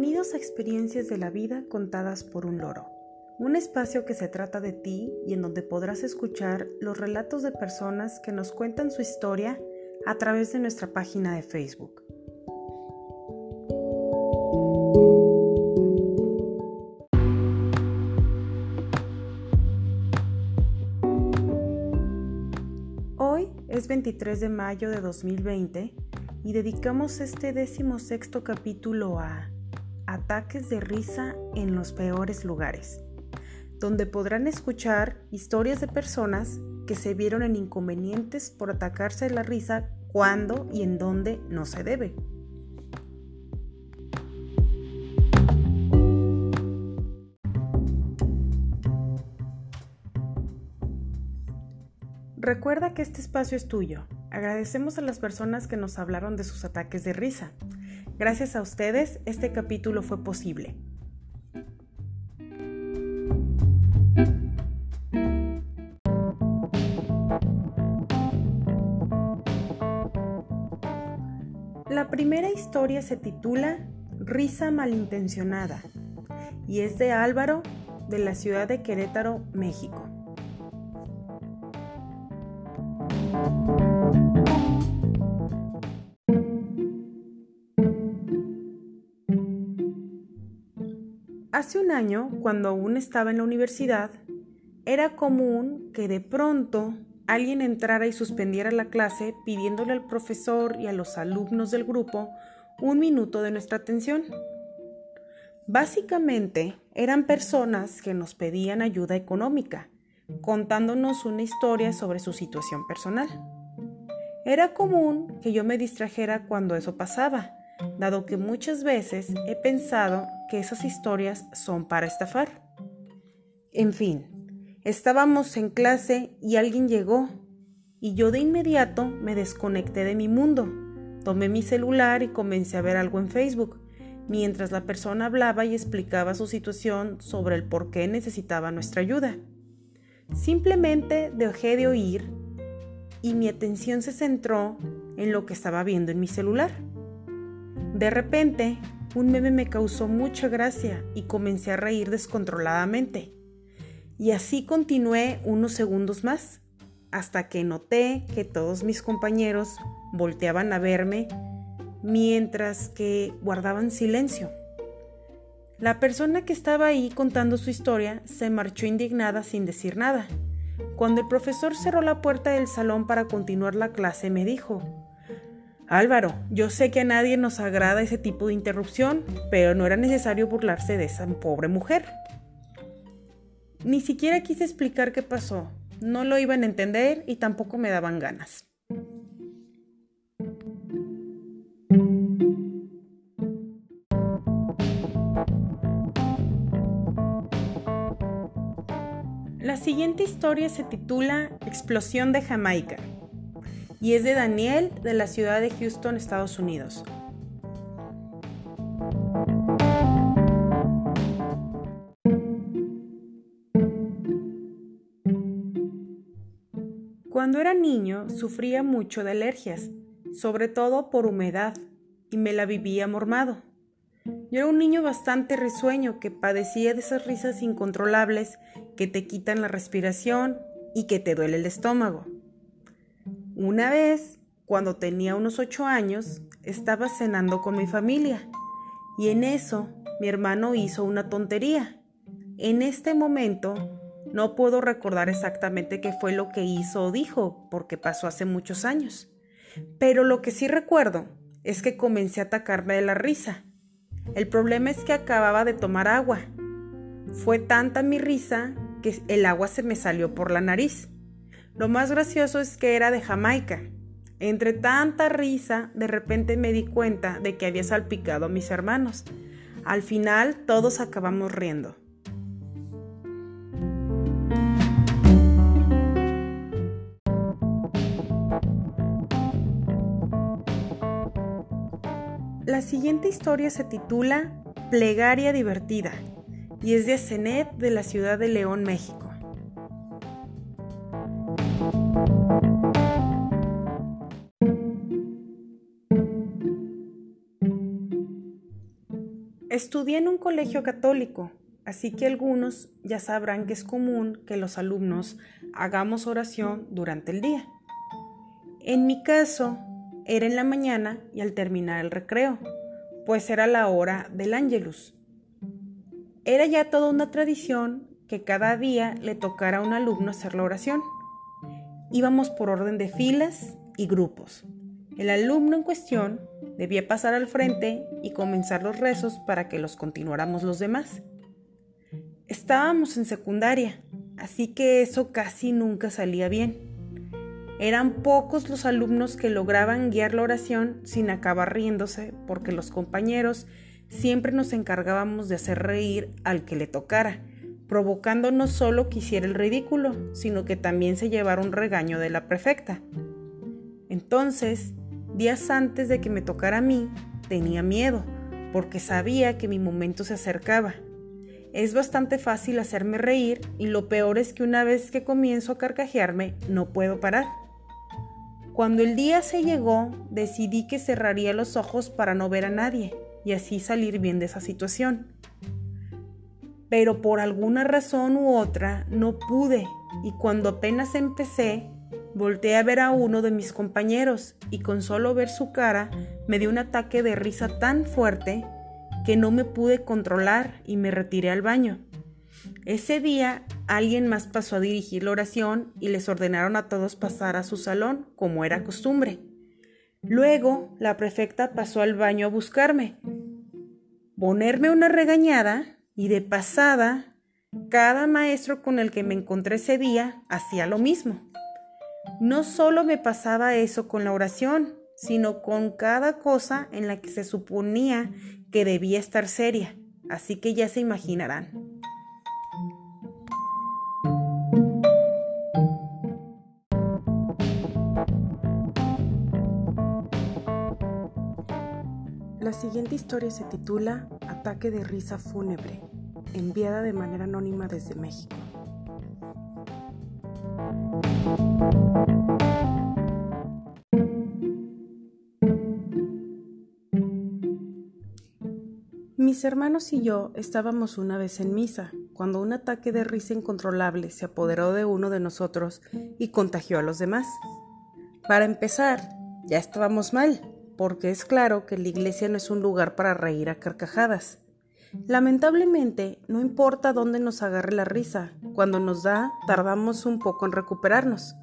Bienvenidos a Experiencias de la Vida contadas por un loro, un espacio que se trata de ti y en donde podrás escuchar los relatos de personas que nos cuentan su historia a través de nuestra página de Facebook. Hoy es 23 de mayo de 2020 y dedicamos este décimo sexto capítulo a Ataques de risa en los peores lugares, donde podrán escuchar historias de personas que se vieron en inconvenientes por atacarse la risa cuando y en dónde no se debe. Recuerda que este espacio es tuyo Agradecemos a las personas que nos hablaron de sus ataques de risa. Gracias a ustedes, este capítulo fue posible. La primera historia se titula Risa malintencionada y es de Álvaro de la ciudad de Querétaro, México. Hace un año, cuando aún estaba en la universidad, era común que de pronto alguien entrara y suspendiera la clase pidiéndole al profesor y a los alumnos del grupo un minuto de nuestra atención. Básicamente eran personas que nos pedían ayuda económica, contándonos una historia sobre su situación personal. Era común que yo me distrajera cuando eso pasaba, dado que muchas veces he pensado que esas historias son para estafar. En fin, estábamos en clase y alguien llegó y yo de inmediato me desconecté de mi mundo. Tomé mi celular y comencé a ver algo en Facebook, mientras la persona hablaba y explicaba su situación sobre el por qué necesitaba nuestra ayuda. Simplemente dejé de oír y mi atención se centró en lo que estaba viendo en mi celular. De repente, un meme me causó mucha gracia y comencé a reír descontroladamente. Y así continué unos segundos más, hasta que noté que todos mis compañeros volteaban a verme mientras que guardaban silencio. La persona que estaba ahí contando su historia se marchó indignada sin decir nada. Cuando el profesor cerró la puerta del salón para continuar la clase, me dijo, Álvaro, yo sé que a nadie nos agrada ese tipo de interrupción, pero no era necesario burlarse de esa pobre mujer. Ni siquiera quise explicar qué pasó. No lo iban a entender y tampoco me daban ganas. La siguiente historia se titula Explosión de Jamaica y es de Daniel de la ciudad de Houston, Estados Unidos. Cuando era niño sufría mucho de alergias, sobre todo por humedad, y me la vivía mormado. Yo era un niño bastante risueño que padecía de esas risas incontrolables que te quitan la respiración y que te duele el estómago. Una vez, cuando tenía unos ocho años, estaba cenando con mi familia y en eso mi hermano hizo una tontería. En este momento no puedo recordar exactamente qué fue lo que hizo o dijo, porque pasó hace muchos años. Pero lo que sí recuerdo es que comencé a atacarme de la risa. El problema es que acababa de tomar agua. Fue tanta mi risa que el agua se me salió por la nariz. Lo más gracioso es que era de Jamaica. Entre tanta risa, de repente me di cuenta de que había salpicado a mis hermanos. Al final todos acabamos riendo. La siguiente historia se titula Plegaria divertida y es de Cenet de la ciudad de León, México. Estudié en un colegio católico, así que algunos ya sabrán que es común que los alumnos hagamos oración durante el día. En mi caso, era en la mañana y al terminar el recreo, pues era la hora del ángelus. Era ya toda una tradición que cada día le tocara a un alumno hacer la oración. Íbamos por orden de filas y grupos. El alumno en cuestión debía pasar al frente y comenzar los rezos para que los continuáramos los demás. Estábamos en secundaria, así que eso casi nunca salía bien. Eran pocos los alumnos que lograban guiar la oración sin acabar riéndose, porque los compañeros siempre nos encargábamos de hacer reír al que le tocara, provocando no solo que hiciera el ridículo, sino que también se llevara un regaño de la prefecta. Entonces, días antes de que me tocara a mí, tenía miedo, porque sabía que mi momento se acercaba. Es bastante fácil hacerme reír y lo peor es que una vez que comienzo a carcajearme, no puedo parar. Cuando el día se llegó, decidí que cerraría los ojos para no ver a nadie y así salir bien de esa situación pero por alguna razón u otra no pude y cuando apenas empecé, volteé a ver a uno de mis compañeros y con solo ver su cara me dio un ataque de risa tan fuerte que no me pude controlar y me retiré al baño. Ese día alguien más pasó a dirigir la oración y les ordenaron a todos pasar a su salón como era costumbre. Luego la prefecta pasó al baño a buscarme. Ponerme una regañada y de pasada, cada maestro con el que me encontré ese día hacía lo mismo. No solo me pasaba eso con la oración, sino con cada cosa en la que se suponía que debía estar seria, así que ya se imaginarán. La siguiente historia se titula Ataque de risa fúnebre, enviada de manera anónima desde México. Mis hermanos y yo estábamos una vez en misa, cuando un ataque de risa incontrolable se apoderó de uno de nosotros y contagió a los demás. Para empezar, ya estábamos mal, porque es claro que la iglesia no es un lugar para reír a carcajadas. Lamentablemente, no importa dónde nos agarre la risa, cuando nos da, tardamos un poco en recuperarnos.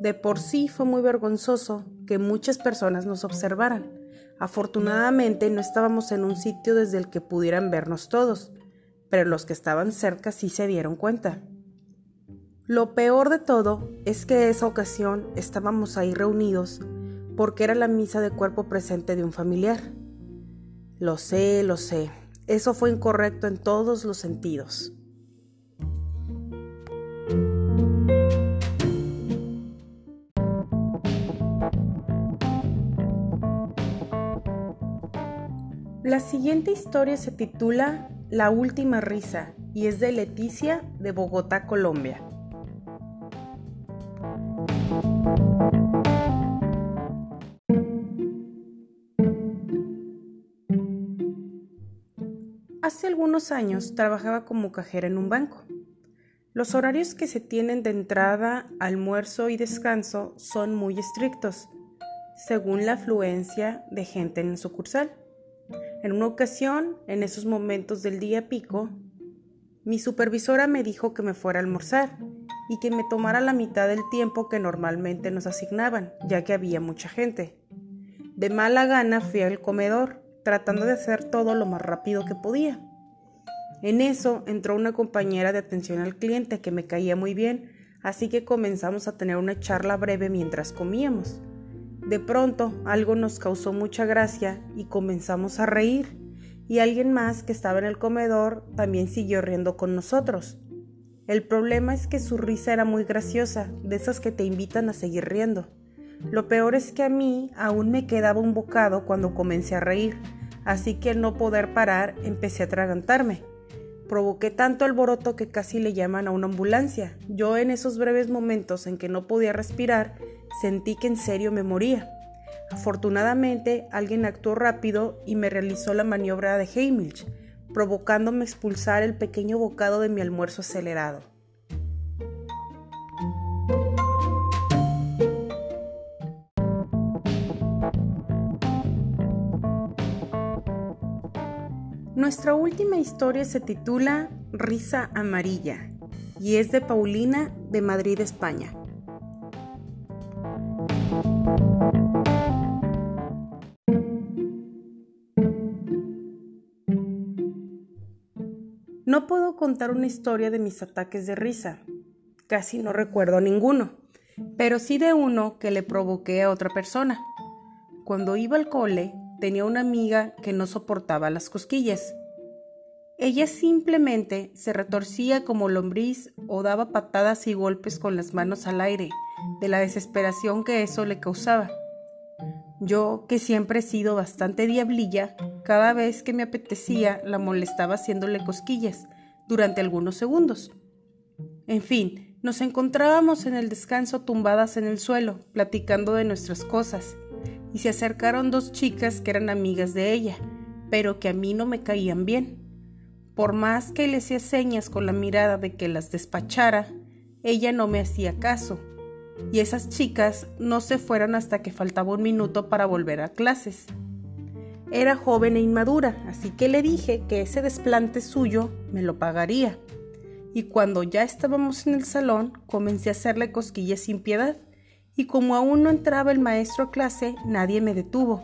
De por sí fue muy vergonzoso que muchas personas nos observaran. Afortunadamente no estábamos en un sitio desde el que pudieran vernos todos, pero los que estaban cerca sí se dieron cuenta. Lo peor de todo es que esa ocasión estábamos ahí reunidos porque era la misa de cuerpo presente de un familiar. Lo sé, lo sé, eso fue incorrecto en todos los sentidos. La siguiente historia se titula La última risa y es de Leticia de Bogotá, Colombia. Hace algunos años trabajaba como cajera en un banco. Los horarios que se tienen de entrada, almuerzo y descanso son muy estrictos, según la afluencia de gente en el sucursal. En una ocasión, en esos momentos del día pico, mi supervisora me dijo que me fuera a almorzar y que me tomara la mitad del tiempo que normalmente nos asignaban, ya que había mucha gente. De mala gana fui al comedor tratando de hacer todo lo más rápido que podía. En eso entró una compañera de atención al cliente que me caía muy bien, así que comenzamos a tener una charla breve mientras comíamos. De pronto algo nos causó mucha gracia y comenzamos a reír, y alguien más que estaba en el comedor también siguió riendo con nosotros. El problema es que su risa era muy graciosa, de esas que te invitan a seguir riendo. Lo peor es que a mí aún me quedaba un bocado cuando comencé a reír, así que al no poder parar empecé a atragantarme. Provoqué tanto alboroto que casi le llaman a una ambulancia. Yo en esos breves momentos en que no podía respirar, sentí que en serio me moría. Afortunadamente, alguien actuó rápido y me realizó la maniobra de Heimlich, provocándome expulsar el pequeño bocado de mi almuerzo acelerado. Nuestra última historia se titula Risa Amarilla y es de Paulina de Madrid, España. No puedo contar una historia de mis ataques de risa. Casi no recuerdo ninguno, pero sí de uno que le provoqué a otra persona. Cuando iba al cole, tenía una amiga que no soportaba las cosquillas. Ella simplemente se retorcía como lombriz o daba patadas y golpes con las manos al aire, de la desesperación que eso le causaba. Yo, que siempre he sido bastante diablilla, cada vez que me apetecía la molestaba haciéndole cosquillas durante algunos segundos. En fin, nos encontrábamos en el descanso tumbadas en el suelo, platicando de nuestras cosas, y se acercaron dos chicas que eran amigas de ella, pero que a mí no me caían bien. Por más que le hacía señas con la mirada de que las despachara, ella no me hacía caso, y esas chicas no se fueron hasta que faltaba un minuto para volver a clases. Era joven e inmadura, así que le dije que ese desplante suyo me lo pagaría. Y cuando ya estábamos en el salón, comencé a hacerle cosquillas sin piedad y como aún no entraba el maestro a clase, nadie me detuvo.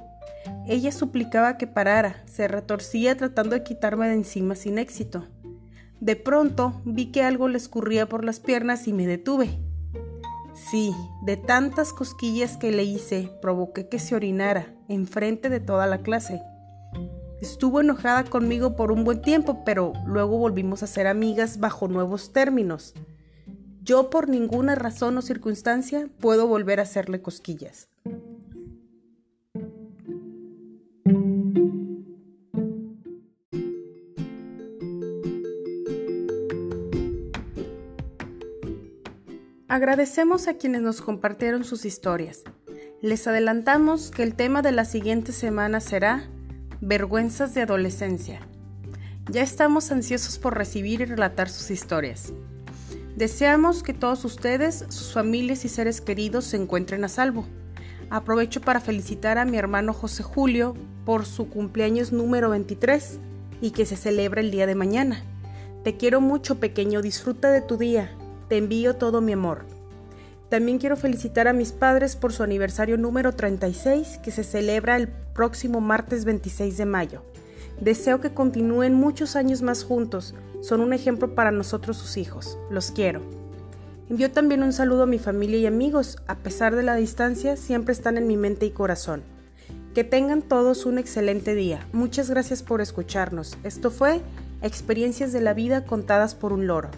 Ella suplicaba que parara, se retorcía tratando de quitarme de encima sin éxito. De pronto vi que algo le escurría por las piernas y me detuve. Sí, de tantas cosquillas que le hice, provoqué que se orinara, enfrente de toda la clase. Estuvo enojada conmigo por un buen tiempo, pero luego volvimos a ser amigas bajo nuevos términos. Yo por ninguna razón o circunstancia puedo volver a hacerle cosquillas. Agradecemos a quienes nos compartieron sus historias. Les adelantamos que el tema de la siguiente semana será Vergüenzas de adolescencia. Ya estamos ansiosos por recibir y relatar sus historias. Deseamos que todos ustedes, sus familias y seres queridos se encuentren a salvo. Aprovecho para felicitar a mi hermano José Julio por su cumpleaños número 23 y que se celebra el día de mañana. Te quiero mucho pequeño, disfruta de tu día. Te envío todo mi amor. También quiero felicitar a mis padres por su aniversario número 36 que se celebra el próximo martes 26 de mayo. Deseo que continúen muchos años más juntos. Son un ejemplo para nosotros sus hijos. Los quiero. Envío también un saludo a mi familia y amigos. A pesar de la distancia, siempre están en mi mente y corazón. Que tengan todos un excelente día. Muchas gracias por escucharnos. Esto fue Experiencias de la vida contadas por un loro.